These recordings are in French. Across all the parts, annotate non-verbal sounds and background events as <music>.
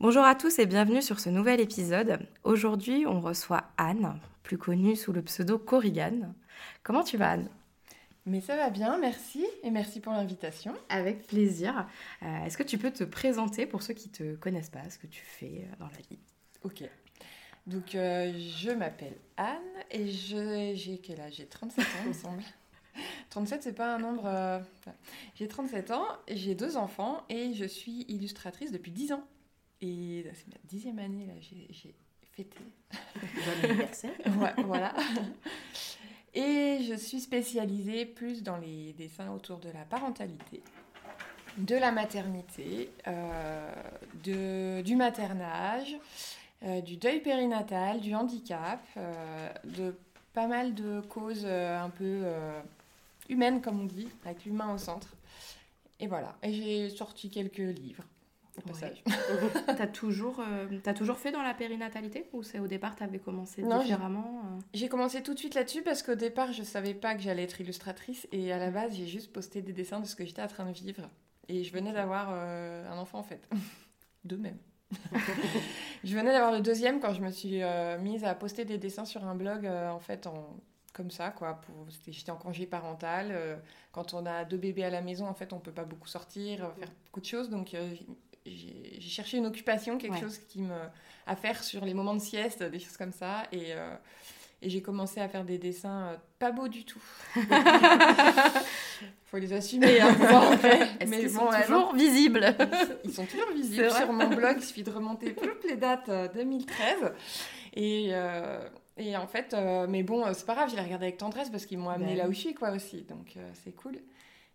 Bonjour à tous et bienvenue sur ce nouvel épisode. Aujourd'hui, on reçoit Anne, plus connue sous le pseudo Corrigan. Comment tu vas, Anne? Mais ça va bien, merci et merci pour l'invitation. Avec plaisir. Euh, est-ce que tu peux te présenter pour ceux qui ne te connaissent pas, ce que tu fais euh, dans la vie? Ok. Donc, euh, je m'appelle Anne et j'ai quel âge? J'ai 37 ans, il me semble. <laughs> 37, c'est pas un nombre. j'ai 37 ans, j'ai deux enfants et je suis illustratrice depuis 10 ans. Et c'est ma dixième année, là, j'ai fêté. Bon anniversaire. <laughs> voilà. Et je suis spécialisée plus dans les dessins autour de la parentalité, de la maternité, euh, de, du maternage, euh, du deuil périnatal, du handicap, euh, de pas mal de causes un peu humaines, comme on dit, avec l'humain au centre. Et voilà. Et j'ai sorti quelques livres passage. <laughs> t'as toujours, euh, as toujours fait dans la périnatalité ou c'est au départ tu avais commencé différemment euh J'ai commencé tout de suite là-dessus parce qu'au départ je savais pas que j'allais être illustratrice et à la base j'ai juste posté des dessins de ce que j'étais en train de vivre et je venais d'avoir euh, un enfant en fait, <laughs> deux même. <laughs> je venais d'avoir le deuxième quand je me suis mise à poster des dessins sur un blog en fait en comme ça quoi pour j'étais en congé parental quand on a deux bébés à la maison en fait on peut pas beaucoup sortir faire beaucoup de choses donc j'ai cherché une occupation, quelque chose qui me à faire sur les moments de sieste, des choses comme ça, et, euh, et j'ai commencé à faire des dessins euh, pas beaux du tout. <laughs> Faut les assumer, hein, mais ils sont toujours visibles? Ils sont toujours visibles sur mon blog. Il suffit de remonter toutes les dates 2013 euh, et et en fait, mais bon, c'est pas grave, je les regardé avec tendresse parce qu'ils m'ont amené ben là où je suis, quoi, aussi. Donc, c'est cool.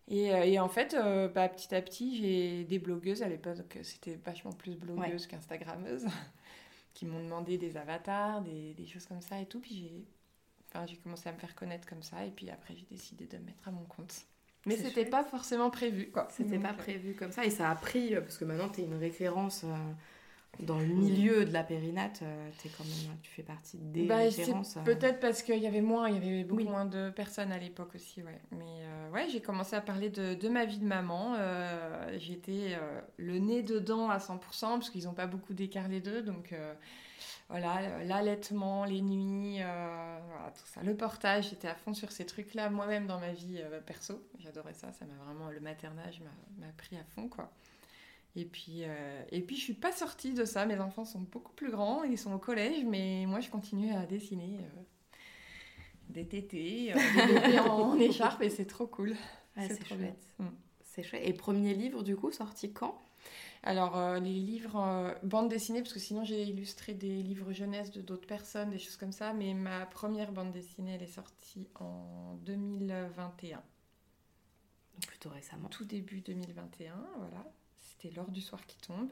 Et, euh, et, en fait, euh, bah, petit à petit, j'ai des blogueuses, à l'époque c'était vachement plus blogueuse qu'instagrammeuse, <laughs> qui m'ont demandé des avatars, des, des, choses comme ça et tout. Puis j'ai enfin, commencé à me faire connaître comme ça, et puis après j'ai décidé de me mettre à mon compte. Mais c'était pas forcément prévu. quoi. C'était pas euh, prévu comme ça, et ça a pris, parce que maintenant tu es une référence dans le milieu de la périnate, euh, es quand même, tu fais partie des bah, références. Euh. Peut-être parce qu'il y avait moins, il y avait beaucoup moins de personnes à l'époque aussi, ouais. Mais euh, ouais, j'ai commencé à parler de, de, ma vie de maman. J'étais le nez dedans à 100%, parce qu'ils n'ont pas beaucoup d'écart les deux, donc voilà, l'allaitement, les nuits, voilà, tout ça. Le portage, j'étais à fond sur ces trucs-là moi-même dans ma vie perso. J'adorais ça, ça m'a vraiment, le maternage m'a pris à fond, quoi. Et puis, euh, et puis, je suis pas sortie de ça. Mes enfants sont beaucoup plus grands, ils sont au collège, mais moi, je continue à dessiner euh, des tétés, euh, des <laughs> bébés en, écharpe, et c'est trop cool. c'est chouette. Mm. C'est chouette. Et premier livre, du coup, sorti quand? Alors, les livres bande dessinée, parce que sinon j'ai illustré des livres jeunesse de d'autres personnes, des choses comme ça, mais ma première bande dessinée, elle est sortie en 2021. Donc plutôt récemment. Tout début 2021, voilà c'était L'heure du soir qui tombe.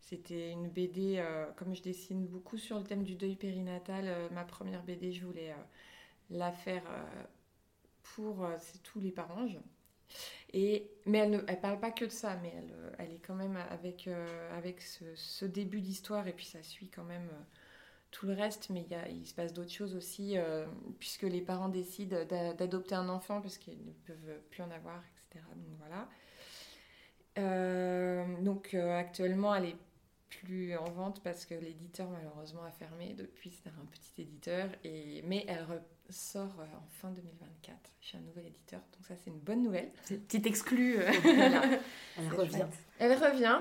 C'était une BD, euh, comme je dessine beaucoup sur le thème du deuil périnatal, euh, ma première BD, je voulais euh, la faire pour tous les parents. Et, mais elle ne elle parle pas que de ça, mais elle, elle est quand même avec, avec ce, début d'histoire, et puis ça suit quand même tout le reste, mais il, il se passe d'autres choses aussi, puisque les parents décident d'adopter un enfant parce qu'ils ne peuvent plus en avoir, etc. Donc voilà. Euh, donc euh, actuellement, elle est plus en vente parce que l'éditeur malheureusement a fermé depuis. C'était un petit éditeur, et... mais elle sort euh, en fin 2024 chez un nouvel éditeur. Donc ça, c'est une bonne nouvelle. C'est petite exclue. <laughs> Elle revient. Elle revient.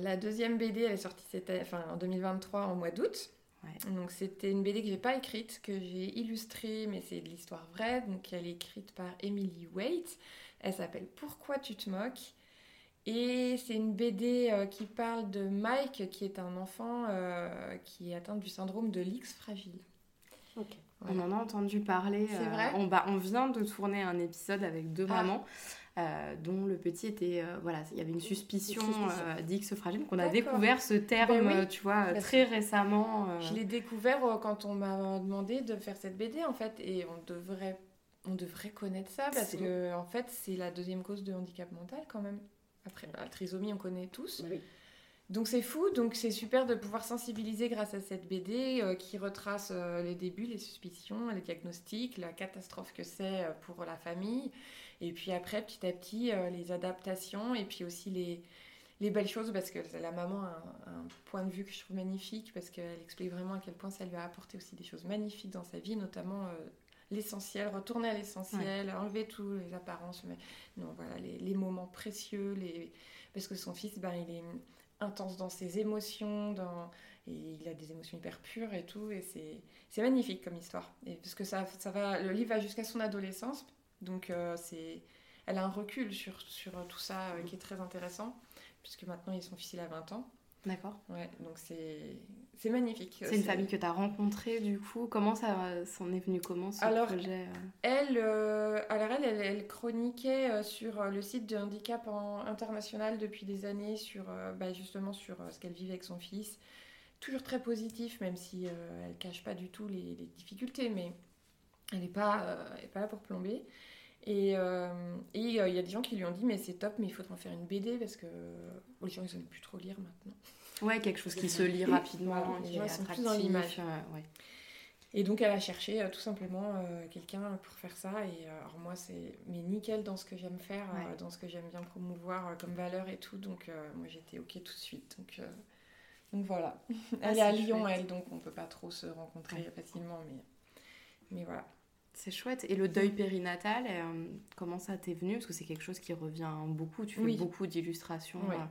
la deuxième BD, elle est sortie enfin, en 2023 en mois d'août. Donc c'était une BD que j'ai pas écrite, que j'ai illustrée, mais c'est de l'histoire vraie. Donc elle est écrite par Emily Waite. Elle s'appelle Pourquoi tu te moques? Et c'est une BD euh, qui parle de Mike, qui est un enfant euh, qui est atteint du syndrome de l'X fragile. On en a entendu parler. C'est vrai? euh, on, bah, on vient de tourner un épisode avec deux ah. mamans. dont le petit était, voilà, il y avait une suspicion, suspicion. d'X fragile. qu'on a découvert ce terme, Ben oui. tu vois, Parce très récemment. Je l'ai découvert quand on m'a demandé de faire cette BD en fait et on devrait on devrait connaître ça parce que en fait c'est la deuxième cause de handicap mental quand même. Après la trisomie on connaît tous. Bah oui. Donc c'est fou, donc c'est super de pouvoir sensibiliser grâce à cette BD euh, qui retrace euh, les débuts, les suspicions, les diagnostics, la catastrophe que c'est euh, pour la famille, et puis après petit à petit les adaptations et puis aussi les, les belles choses parce que la maman a un, un point de vue que je trouve magnifique parce qu'elle explique vraiment à quel point ça lui a apporté aussi des choses magnifiques dans sa vie, notamment l'essentiel, retourner à l'essentiel, enlever tous les apparences, mais non voilà les, les moments précieux, les parce que son fils ben il est intense dans ses émotions, dans... et il a des émotions hyper pures et tout, et c'est, c'est magnifique comme histoire. Et parce que ça, ça va, le livre va jusqu'à son adolescence, donc euh, c'est, elle a un recul sur, sur tout ça euh, qui est très intéressant, puisque maintenant il- son fils il a 20 ans. D'accord. Ouais, donc c'est, magnifique. C'est une famille que tu as rencontrée, du coup. Comment ça s'en est venu Comment ce Alors, projet euh Elle, euh, alors elle, elle, elle chroniquait euh, sur euh, le site de handicap en- international depuis des années sur euh, bah, justement sur euh, ce qu'elle vivait avec son fils. Toujours très positif, même si euh, elle cache pas du tout les, les difficultés, mais elle n'est pas, euh, elle est pas là pour plomber. Et euh, et, euh, il y a des gens qui lui ont dit mais c'est top, mais il faudra en faire une BD parce que les gens ils aiment plus trop lire maintenant. Ouais, quelque chose qui se lit rapidement, Voilà, qui gens, est attractif. dans l'image. euh, ouais. Et donc elle a cherché euh, tout simplement quelqu'un pour faire ça. Et alors moi c'est mais nickel dans ce que j'aime faire, Ouais. dans ce que j'aime bien promouvoir comme valeur et tout. Donc moi j'étais ok tout de suite. Donc, donc voilà. <laughs> Ah, elle est à Lyon chouette. elle, donc on peut pas trop se rencontrer Ouais. facilement. Mais, mais voilà. C'est chouette. Et le deuil périnatal, euh, comment ça t'est venu? Parce que c'est quelque chose qui revient beaucoup. Tu fais Oui. beaucoup d'illustrations Oui. euh,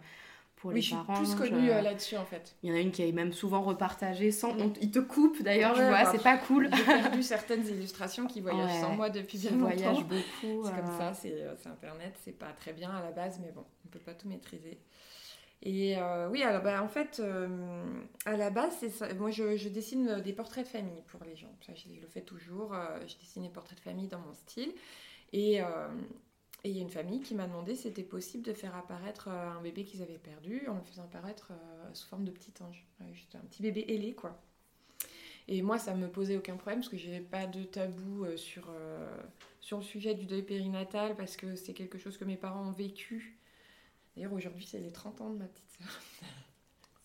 pour Oui, les je suis plus connue je- euh, là-dessus en fait. Il y en a une qui est même souvent repartagée sans. Mm. on- Ils te coupent d'ailleurs, je vois, bah, c'est pas cool. J'ai perdu <laughs> certaines illustrations qui voyagent Ouais. sans moi depuis bien longtemps. voyagent beaucoup. C'est comme ça, c'est c'est Internet, c'est pas très bien à la base, mais bon, on peut pas tout maîtriser. Et euh, oui, alors bah, en fait, euh, à la base, ça. Moi, je, dessine des portraits de famille pour les gens. Je, le fais toujours. euh, je dessine des portraits de famille dans mon style. Et euh, il y a une famille qui m'a demandé si c'était possible de faire apparaître euh, un bébé qu'ils avaient perdu en le faisant apparaître euh, sous forme de petit ange. Juste un petit bébé ailé, quoi. Et moi, ça me posait aucun problème parce que j'ai pas de tabou euh, sur, euh, sur le sujet du deuil périnatal parce que c'est quelque chose que mes parents ont vécu. D'ailleurs, aujourd'hui, c'est les 30 ans de ma petite sœur.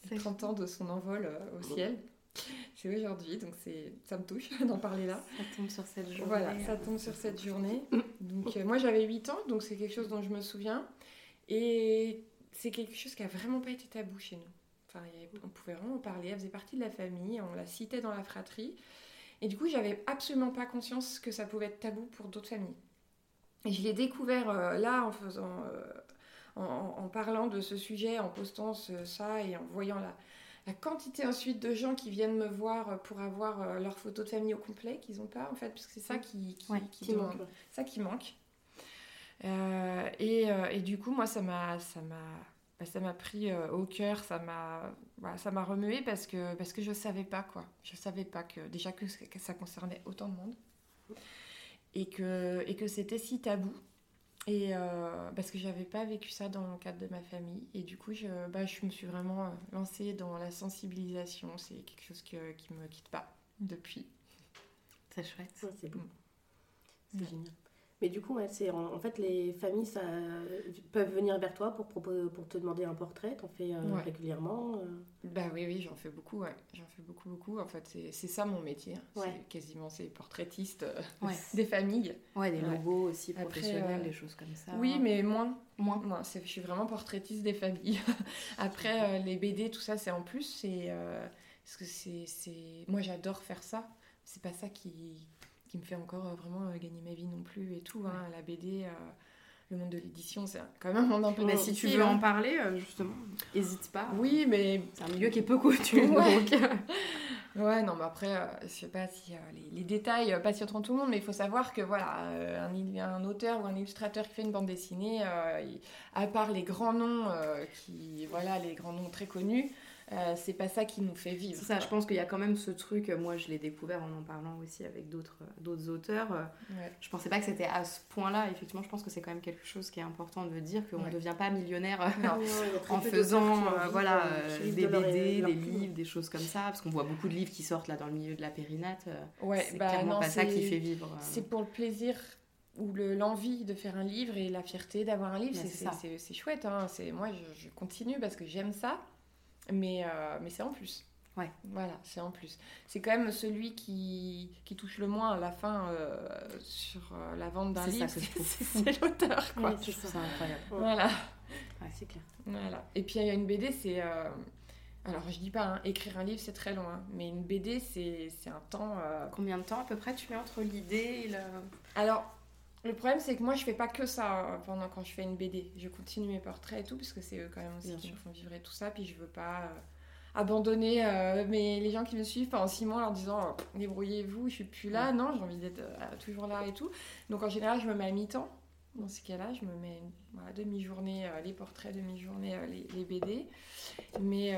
C'est <laughs> Les 30 ans de son envol euh, au ciel. C'est aujourd'hui, donc c'est ça me touche <laughs> d'en parler là. Ça tombe sur cette journée. Voilà, ça tombe sur cette journée. Donc euh, moi j'avais 8 ans, donc c'est quelque chose dont je me souviens. Et c'est quelque chose qui a vraiment pas été tabou chez nous. Enfin, on pouvait vraiment en parler, elle faisait partie de la famille, on la citait dans la fratrie. Et du coup, j'avais absolument pas conscience que ça pouvait être tabou pour d'autres familles. Et je l'ai découvert euh, là en faisant, euh, en, en parlant de ce sujet, en postant ce- ça et en voyant la, la quantité ensuite de gens qui viennent me voir pour avoir euh, leur photo de famille au complet qu'ils n'ont pas en fait, parce que c'est ça qui, qui, Ouais, qui Qui demande- manque. ça qui manque. Euh, et, euh, et du coup, moi, ça m'a, ça m'a, bah, ça m'a pris euh, au cœur, ça m'a, voilà, ça m'a remué parce que parce que je savais pas quoi. Je savais pas que déjà que, que ça concernait autant de monde et que et que c'était si tabou. Et euh, parce que j'avais pas vécu ça dans le cadre de ma famille. Et du coup, je, bah, je me suis vraiment euh, lancée dans la sensibilisation. C'est quelque chose que, qui me quitte pas depuis. C'est chouette. Ouais, c'est. Mm. C'est Ouais. génial. Mais du coup, ouais, c'est en, en fait, les familles ça, peuvent venir vers toi pour, proposer, pour te demander un portrait. T'en fais euh, Ouais. régulièrement. euh. Bah oui, oui, j'en fais beaucoup, ouais. J'en fais beaucoup, beaucoup. En fait, c'est ça mon métier. hein. Ouais. C'est quasiment, c'est portraitiste euh, Ouais. <laughs> des familles. Ouais, des Ouais. logos aussi Après, professionnels, euh, des choses comme ça. Oui, mais moins. moins. Moi, c'est- je suis vraiment portraitiste des familles. <laughs> Après, euh, les BD, tout ça, c'est en plus. C'est euh, parce que c'est, c'est, moi, j'adore faire ça. C'est pas ça qui, qui me fait encore euh, vraiment euh, gagner ma vie non plus et tout. hein. La BD, euh, le monde de l'édition, c'est quand même un monde un peu Mais si tu veux hein. en parler, euh, justement, n'hésite pas. Oui, mais C'est un milieu qui est peu coutume. <laughs> Ouais. donc, Ouais, non, mais après, euh, je sais pas si euh, les, les détails passionnent tout le monde, mais il faut savoir que voilà, euh, un, auteur ou un illustrateur qui fait une bande dessinée, il- à part les grands noms, qui, voilà, les grands noms très connus, Euh, c'est pas ça qui nous fait vivre. C'est ça, je pense qu'il y a quand même ce truc, euh, moi je l'ai découvert en en parlant aussi avec d'autres euh, d'autres auteurs. Ouais. Je pensais pas que c'était à ce point-là. Effectivement, je pense que c'est quand même quelque chose qui est important de dire qu'on ne Ouais. devient pas millionnaire <laughs> en faisant euh, voilà, euh, des BD, de des livres, des choses comme ça. Parce qu'on voit beaucoup de livres qui sortent là dans le milieu de la périnate. Ouais, c'est bah clairement non, pas ça qui fait vivre. euh, C'est pour le plaisir ou le- l'envie de faire un livre et la fierté d'avoir un livre. Ouais, c'est- chouette. Hein. C'est- Moi, je, je continue parce que j'aime ça. Mais, euh, mais c'est en plus. Ouais. Voilà, c'est en plus. C'est quand même celui qui, qui touche le moins à la fin euh, sur euh, la vente d'un livre. <laughs> C'est l'auteur, quoi. Oui, c'est Je trouve ça. ça incroyable. Voilà. C'est clair. Voilà. Et puis il y a une BD, c'est. euh, Alors je dis pas, hein, écrire un livre c'est très long, hein, mais une BD c'est c'est un temps. euh, Combien de temps à peu près tu mets entre l'idée et le. Alors le problème c'est que moi je fais pas que ça euh, pendant quand je fais une BD. Je continue mes portraits et tout, parce que c'est eux quand même aussi Bien qui sûr. me font vivre et tout ça, puis je veux pas. euh, abandonner euh, mais les gens qui me suivent pendant six mois en leur disant Pff, débrouillez-vous je suis plus là non j'ai envie d'être euh, toujours là et tout donc en général je me mets à mi-temps dans ce cas-là je me mets une voilà, demi-journée les portraits demi-journée les, les BD mais,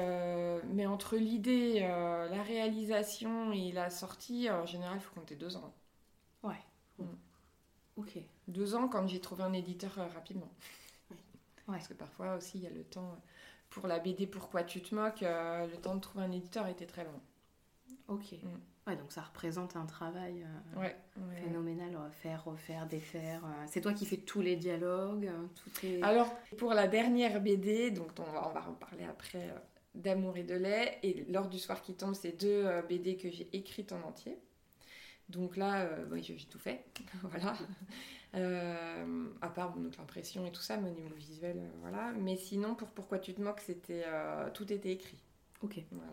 mais entre l'idée la réalisation et la sortie en général il faut compter deux ans. Deux ans quand j'ai trouvé un éditeur euh, rapidement Oui. Ouais. <laughs> parce que parfois aussi il y a le temps euh, pour la BD Pourquoi tu te moques euh, le temps de trouver un éditeur était très long Ok. Ouais, donc ça représente un travail euh, ouais, phénoménal. Refaire, refaire, défaire. C'est toi qui fais tous les dialogues, tout. Alors, pour la dernière BD, donc on va, on va en parler après, d'Amour et de lait, et lors du soir qui tombe, c'est deux BD que j'ai écrites en entier. Donc là, oui, j'ai tout fait, <laughs> voilà. Euh, à part bon, donc l'impression et tout ça, mais au niveau visuel, euh, voilà. Mais sinon, pour Pourquoi tu te moques, c'était euh, tout était écrit, Ok. voilà.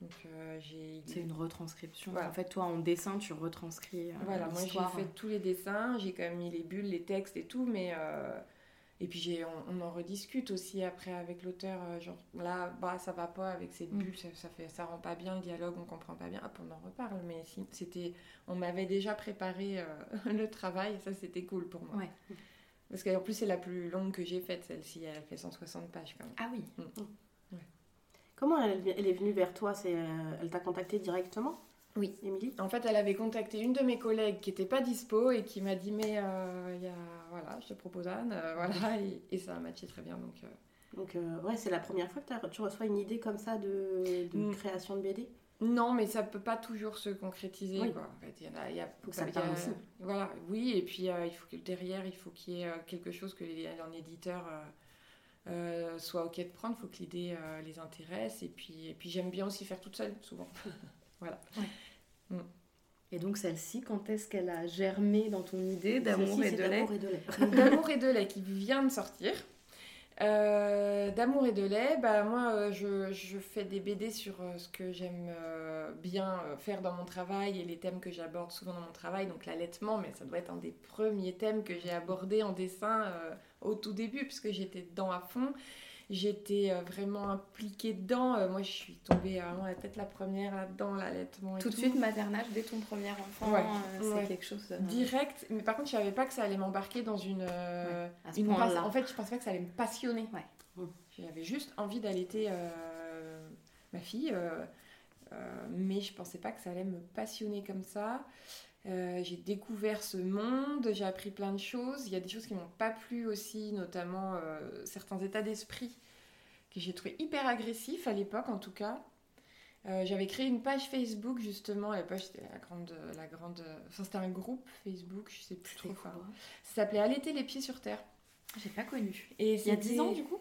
Donc euh, j'ai. C'est une retranscription. Voilà. En fait, toi, en dessin, tu retranscris. euh, Voilà, moi j'ai fait tous les dessins, j'ai quand même mis les bulles, les textes et tout, mais. euh, Et puis on, on en rediscute aussi après avec l'auteur, euh, genre là, bah ça va pas avec cette Mm. bulle, ça, ça, fait, ça rend pas bien le dialogue, on comprend pas bien, hop, on en reparle, mais si, c'était, on m'avait déjà préparé euh, <laughs> le travail, ça c'était cool pour moi. Ouais. Parce qu'en plus c'est la plus longue que j'ai faite, celle-ci, elle fait 160 pages quand même. Ah oui. Comment elle, elle est venue vers toi C'est, euh, Elle t'a contacté directement? Oui. Émilie? En fait, elle avait contacté une de mes collègues qui était pas dispo et qui m'a dit mais euh, il y a, voilà, je te propose Anne, euh, <laughs> voilà, et, et ça a matché très bien donc. euh, Donc, euh, ouais, c'est la première fois que tu reçois une idée comme ça de, de Mm. création de BD Non, mais ça peut pas toujours se concrétiser. Oui. Quoi. En fait, il y en a, il y a, Faut que ça parle aussi. Voilà, oui, et puis euh, il faut que derrière, il faut qu'il y ait quelque chose que les, un éditeur euh, euh, soit ok de prendre. Il faut que l'idée euh, les intéresse. Et puis, et puis j'aime bien aussi faire toute seule, souvent. <laughs> voilà. Et donc, celle-ci, quand est-ce qu'elle a germé dans ton idée d'amour et de lait d'amour et de lait. Donc, D'amour et de lait qui vient de sortir. Euh, D'amour et de lait, bah moi euh, je, je fais des BD sur euh, ce que j'aime bien faire dans mon travail et les thèmes que j'aborde souvent dans mon travail, donc l'allaitement, mais ça doit être un des premiers thèmes que j'ai abordé en dessin euh, au tout début, puisque j'étais dedans à fond. J'étais euh, vraiment impliquée dedans. Euh, moi, je suis tombée euh, vraiment la tête la première là-dedans, l'allaitement Tout de suite, maternage, dès ton premier enfant, Ouais. c'est Ouais. quelque chose. euh, Direct, mais par contre, je savais pas que ça allait m'embarquer dans une. à ce une En fait, je pensais pas que ça allait me passionner. Ouais. J'avais juste envie d'allaiter euh, ma fille, euh, euh, mais je pensais pas que ça allait me passionner comme ça. Euh, j'ai découvert ce monde, j'ai appris plein de choses. Il y a des choses qui m'ont pas plu aussi, notamment euh, certains états d'esprit que j'ai trouvé hyper agressifs à l'époque, en tout cas. Euh, j'avais créé une page Facebook justement, à l'époque c'était la grande, la grande, enfin c'était un groupe Facebook, je sais plus trop quoi. quoi Ça s'appelait Allaiter les pieds sur terre. J'ai pas connu. Et Il y a 10 c'était- ans, du coup?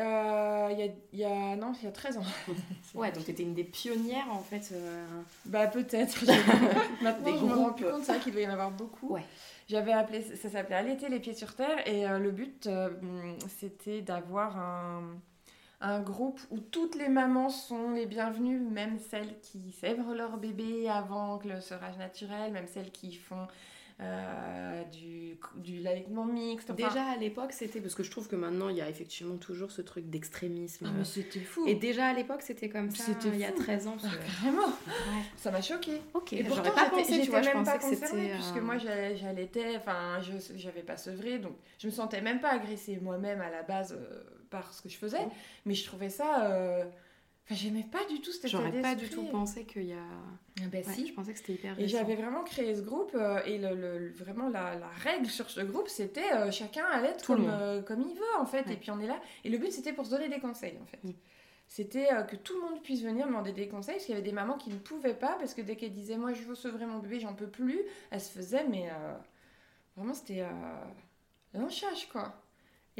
Euh, Il y, a, il y a, non, il y a 13 ans. <laughs> Ouais, donc t'étais une des pionnières, en fait. euh, Bah peut-être. Maintenant, <laughs> Des je me rends plus compte, c'est vrai qu'il doit y en avoir beaucoup. Ouais. J'avais appelé, ça s'appelait Allaiter les pieds sur terre et euh, le but, c'était d'avoir un, un groupe où toutes les mamans sont les bienvenues, même celles qui sèvrent leur bébé avant que le sevrage naturel, même celles qui font mixte. enfin- Déjà à l'époque, c'était parce que je trouve que maintenant il y a effectivement toujours ce truc d'extrémisme. Ah, mais c'était fou. Et déjà à l'époque, c'était comme ça. C'était il y a fou. 13 ans. Ah, Carrément, Ouais. ça m'a choqué. Ok, Et j'aurais pourtant, pas j'étais- pensé, tu vois, je même pas pensais que concernée, c'était. puisque euh, moi j'allais- j'allaitais, enfin, je j'avais pas sevré, donc je me sentais même pas agressée moi-même à la base euh, par ce que je faisais, mais je trouvais ça euh, Enfin, j'aimais pas du tout cet état J'aurais pas du tout pensé qu'il y a. Ah bah Ouais, si. Je pensais que c'était hyper Et j'avais vraiment créé ce groupe euh, et le, le- vraiment la, la règle sur ce groupe c'était euh, chacun allait être comme, euh, comme il veut en fait Ouais. et puis on est là et le but c'était pour se donner des conseils en fait. Mm. C'était que tout le monde puisse venir demander des conseils parce qu'il y avait des mamans qui ne pouvaient pas parce que dès qu'elles disaient moi je veux sevrer mon bébé j'en peux plus elles se faisaient mais vraiment c'était l'enchage quoi.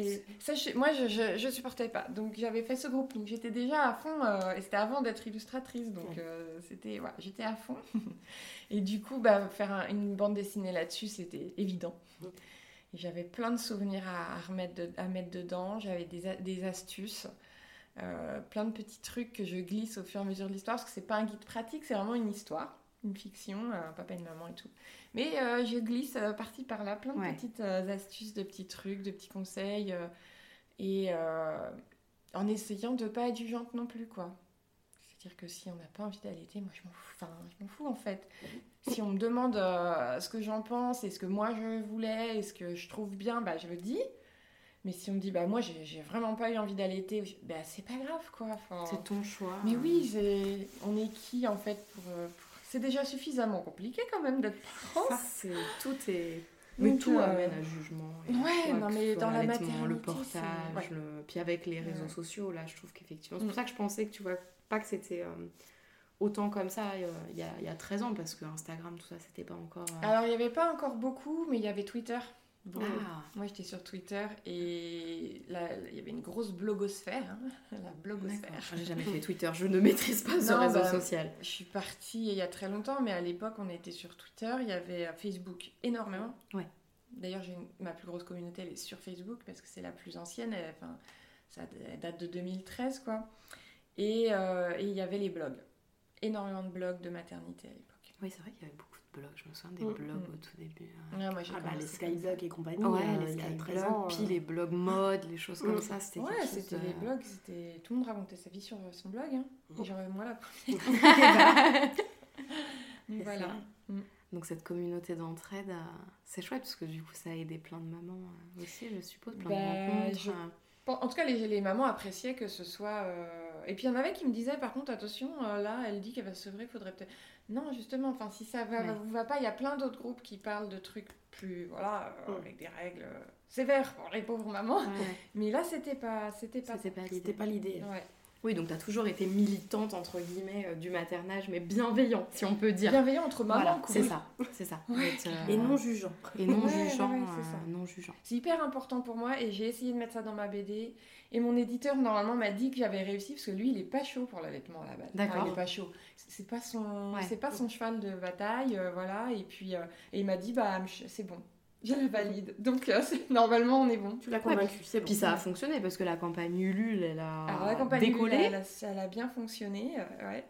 Et ça, je- moi, je, je, je supportais pas. Donc, j'avais fait ce groupe. Donc, j'étais déjà à fond. euh, et c'était avant d'être illustratrice. Donc, euh, c'était, ouais, j'étais à fond. <laughs> et du coup, bah, faire un- une bande dessinée là-dessus, c'était évident. J'avais plein de souvenirs à, à remettre de- à mettre dedans. J'avais des, des astuces. euh, plein de petits trucs que je glisse au fur et à mesure de l'histoire. Parce que c'est pas un guide pratique, c'est vraiment une histoire. Une fiction, un papa et une maman et tout. Mais euh, je glisse euh, par-ci par-là plein de Ouais. petites euh, astuces, de petits trucs, de petits conseils. euh, et euh, en essayant de pas être jugeante non plus, quoi. C'est-à-dire que si on n'a pas envie d'allaiter, moi je m'en fous, enfin, je m'en fous en fait. Si on me demande euh, ce que j'en pense et ce que moi je voulais et ce que je trouve bien, bah je le dis. Mais si on me dit, bah moi j'ai vraiment pas eu envie d'allaiter, bah c'est pas grave quoi. Enfin, C'est ton choix. mais oui, on est qui en fait pour. euh, pour- C'est déjà suffisamment compliqué quand même d'être parent. Ça, tout est. Mais Donc, tout euh, amène à jugement. et ouais, non, mais dans la l'allaitement, le maternité, portage, c'est- ouais. le... puis avec les réseaux Ouais. sociaux, là, je trouve qu'effectivement, c'est Mm. pour ça que je pensais que tu vois pas que c'était euh, autant comme ça euh, il y, a, il y a 13 ans, parce que Instagram, tout ça, c'était pas encore. Alors il n'y avait pas encore beaucoup, mais il y avait Twitter. Ah, Moi j'étais sur Twitter et là il y avait une grosse blogosphère, hein, <laughs> la blogosphère. J'ai jamais fait Twitter, je ne maîtrise pas ce Non, réseau bah, social. Je suis partie il y a très longtemps, mais à l'époque on était sur Twitter, il y avait euh, Facebook énormément. Ouais. D'ailleurs ma plus grosse communauté elle est sur Facebook parce que c'est la plus ancienne, elle, enfin, ça elle date de 2013 quoi. Et euh, et il y avait les blogs, énormément de blogs de maternité à l'époque. Oui, c'est vrai qu'il y avait beaucoup blogs, je me souviens des Mm, blogs mm. au tout début. Ouais, moi, j'ai Ah bah, les skyblogs et compagnie, Ouais, euh, les il y a 13 skyblogs, ans. puis les blogs mode, les choses comme Mm. ça, c'était Ouais, c'était de- les blogs, c'était tout le monde racontait sa vie sur son blog, hein. Oh. Genre moi la première. <laughs> <laughs> Donc voilà. Donc cette communauté d'entraide, euh, c'est chouette parce que du coup ça a aidé plein de mamans euh, aussi, je suppose, plein Bah, de rencontres. je-. Bon, en tout cas, les, les mamans appréciaient que ce soit. euh, Et puis il y en avait qui me disaient, par contre, attention, euh, là, elle dit qu'elle va se sevrer, faudrait peut-être. Non, justement, enfin, si ça va, Ouais. vous va pas, il y a plein d'autres groupes qui parlent de trucs plus, voilà, euh, Mm. avec des règles sévères pour les pauvres mamans. Ouais. Mais là, c'était pas, c'était pas. C'était pas l'idée. pas l'idée. Ouais. Oui, donc tu as toujours été militante entre guillemets euh, du maternage, mais bienveillant, si on peut dire. Bienveillant entre mamans. Voilà, quoi. c'est ça, c'est ça. Euh, Et non jugeant. et non Ouais, ouais, jugeant, ouais, c'est jugeant. Hyper important pour moi et j'ai essayé de mettre ça dans ma BD. Et mon éditeur, normalement, m'a dit que j'avais réussi parce que lui, il est pas chaud pour l'allaitement à la base. D'accord. Enfin, il est pas chaud. C'est pas son, Ouais. c'est pas son cheval de bataille, euh, voilà. Et puis, euh, et il m'a dit, bah, c'est bon. Je le valide. Donc, euh, c'est- normalement, on est bon. Tu l'as convaincu, c'est bon. Puis ça a fonctionné parce que la campagne Ulule, elle a Alors, la campagne, décollé. elle, a- elle a bien fonctionné. euh, ouais.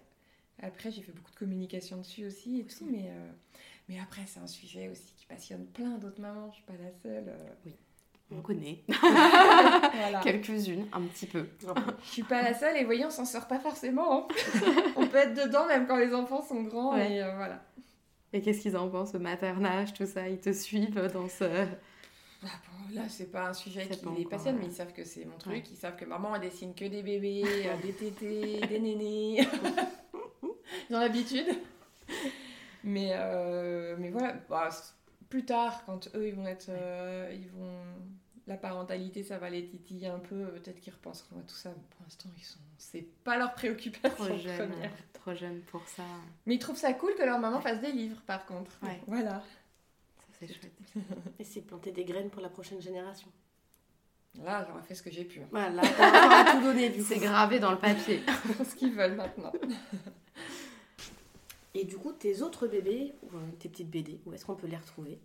Après, j'ai fait beaucoup de communication dessus aussi et tout. Mais, euh, mais après, c'est un sujet aussi qui passionne plein d'autres mamans. Je suis pas la seule. euh. On connaît <laughs> voilà. <laughs> quelques-unes, un petit peu. Je suis pas la seule et voyons, on s'en sort pas forcément. hein. <laughs> on peut être dedans même quand les enfants sont grands Ouais. et euh, voilà. Et qu'est-ce qu'ils en pensent, au maternage, tout ça? Ils te suivent dans ce... Ah bon, là, c'est pas un sujet qui les passionne, ouais. mais ils savent que c'est mon truc. Ouais. Ils savent que maman, elle dessine que des bébés, euh, des tétés, des nénés. Ils ont l'habitude. Mais, euh, mais voilà, bah, plus tard, quand eux, ils vont être. euh, ils vont... La parentalité, ça va les titiller un peu. Peut-être qu'ils repenseront à tout ça. Mais pour l'instant, ils sont. C'est pas leur préoccupation Trop jeune, première. trop jeune pour ça. Mais ils trouvent ça cool que leur maman fasse des livres, par contre. Ouais. Voilà. Ça, c'est chouette. <laughs> Et c'est planter des graines pour la prochaine génération. Là, j'aurais fait ce que j'ai pu. Voilà, t'as tout donné. C'est gravé dans le <laughs> papier. ce qu'ils veulent maintenant. <laughs> Et du coup, tes autres bébés, euh, tes petites BD, où est-ce qu'on peut les retrouver?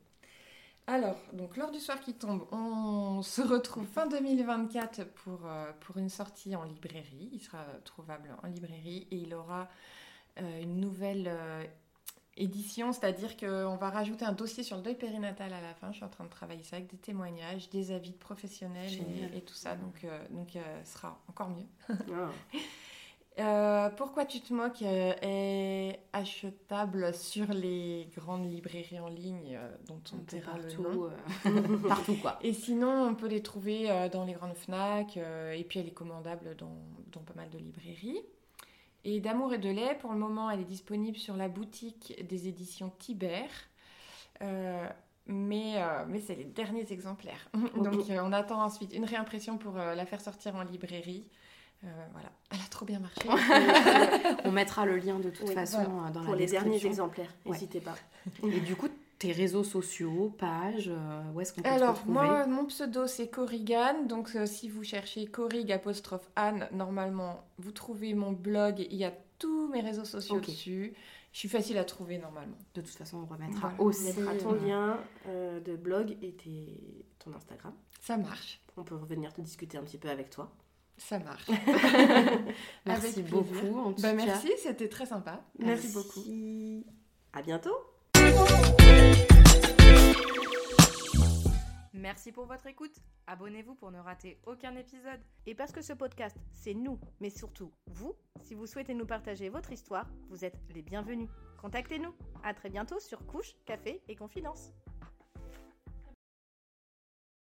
Alors, donc lors du soir qui tombe, on se retrouve fin 2024 pour, euh, pour une sortie en librairie. Il sera trouvable en librairie et il aura euh, une nouvelle euh, édition, c'est-à-dire qu'on va rajouter un dossier sur le deuil périnatal à la fin. Je suis en train de travailler ça avec des témoignages, des avis de professionnels et, et tout ça. Donc, donc ce sera encore mieux. Ah. <laughs> Euh, Pourquoi tu te moques euh, est achetable sur les grandes librairies en ligne euh, dont on nom. partout, <laughs> partout quoi. Et sinon, on peut les trouver dans les grandes FNAC et puis elle est commandable dans, dans pas mal de librairies. Et d'amour et de lait, pour le moment, elle est disponible sur la boutique des éditions Tibert. Euh, mais, mais c'est les derniers exemplaires. <laughs> Donc on attend ensuite une réimpression pour la faire sortir en librairie. Voilà, elle a trop bien marché. <laughs> on mettra le lien de toute façon dans pour la les derniers exemplaires, n'hésitez pas. Et du coup, tes réseaux sociaux, pages, où est-ce qu'on peut Alors, te retrouver moi, mon pseudo, c'est Corrigan. Donc, si vous cherchez Corrig apostrophe Anne, normalement, vous trouvez mon blog. Il y a tous mes réseaux sociaux dessus. Je suis facile à trouver normalement. De toute façon, on remettra aussi. On mettra ton lien euh, de blog et ton Instagram. Ça marche. On peut revenir te discuter un petit peu avec toi. Ça marche. <laughs> merci beaucoup. En tout bah, merci, c'était très sympa. Merci, merci beaucoup. À bientôt. Merci pour votre écoute. Abonnez-vous pour ne rater aucun épisode. Et parce que ce podcast, c'est nous, mais surtout vous, si vous souhaitez nous partager votre histoire, vous êtes les bienvenus. Contactez-nous. À très bientôt sur Couche, Café et Confidence.